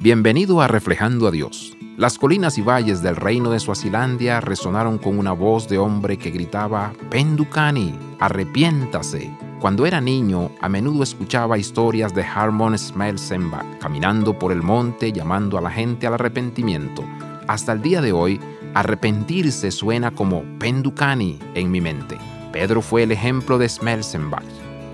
Bienvenido a Reflejando a Dios. Las colinas y valles del reino de Suazilandia resonaron con una voz de hombre que gritaba Pendukani, arrepiéntase. Cuando era niño, a menudo escuchaba historias de Harmon Smelsenbach caminando por el monte llamando a la gente al arrepentimiento. Hasta el día de hoy, arrepentirse suena como Pendukani en mi mente. Pedro fue el ejemplo de Smelsenbach,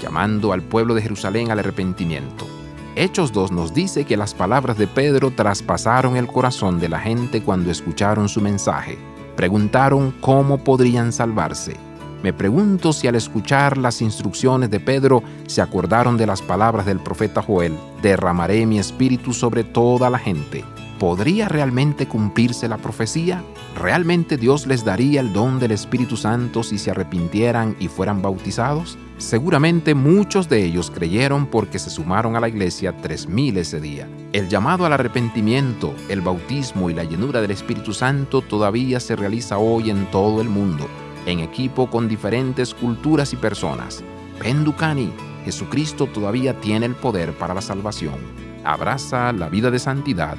llamando al pueblo de Jerusalén al arrepentimiento. Hechos 2 nos dice que las palabras de Pedro traspasaron el corazón de la gente cuando escucharon su mensaje. Preguntaron cómo podrían salvarse. Me pregunto si al escuchar las instrucciones de Pedro se acordaron de las palabras del profeta Joel, derramaré mi espíritu sobre toda la gente. ¿Podría realmente cumplirse la profecía? ¿Realmente Dios les daría el don del Espíritu Santo si se arrepintieran y fueran bautizados? Seguramente muchos de ellos creyeron porque se sumaron a la iglesia 3.000 ese día. El llamado al arrepentimiento, el bautismo y la llenura del Espíritu Santo todavía se realiza hoy en todo el mundo, en equipo con diferentes culturas y personas. Penducani, Jesucristo todavía tiene el poder para la salvación. Abraza la vida de santidad.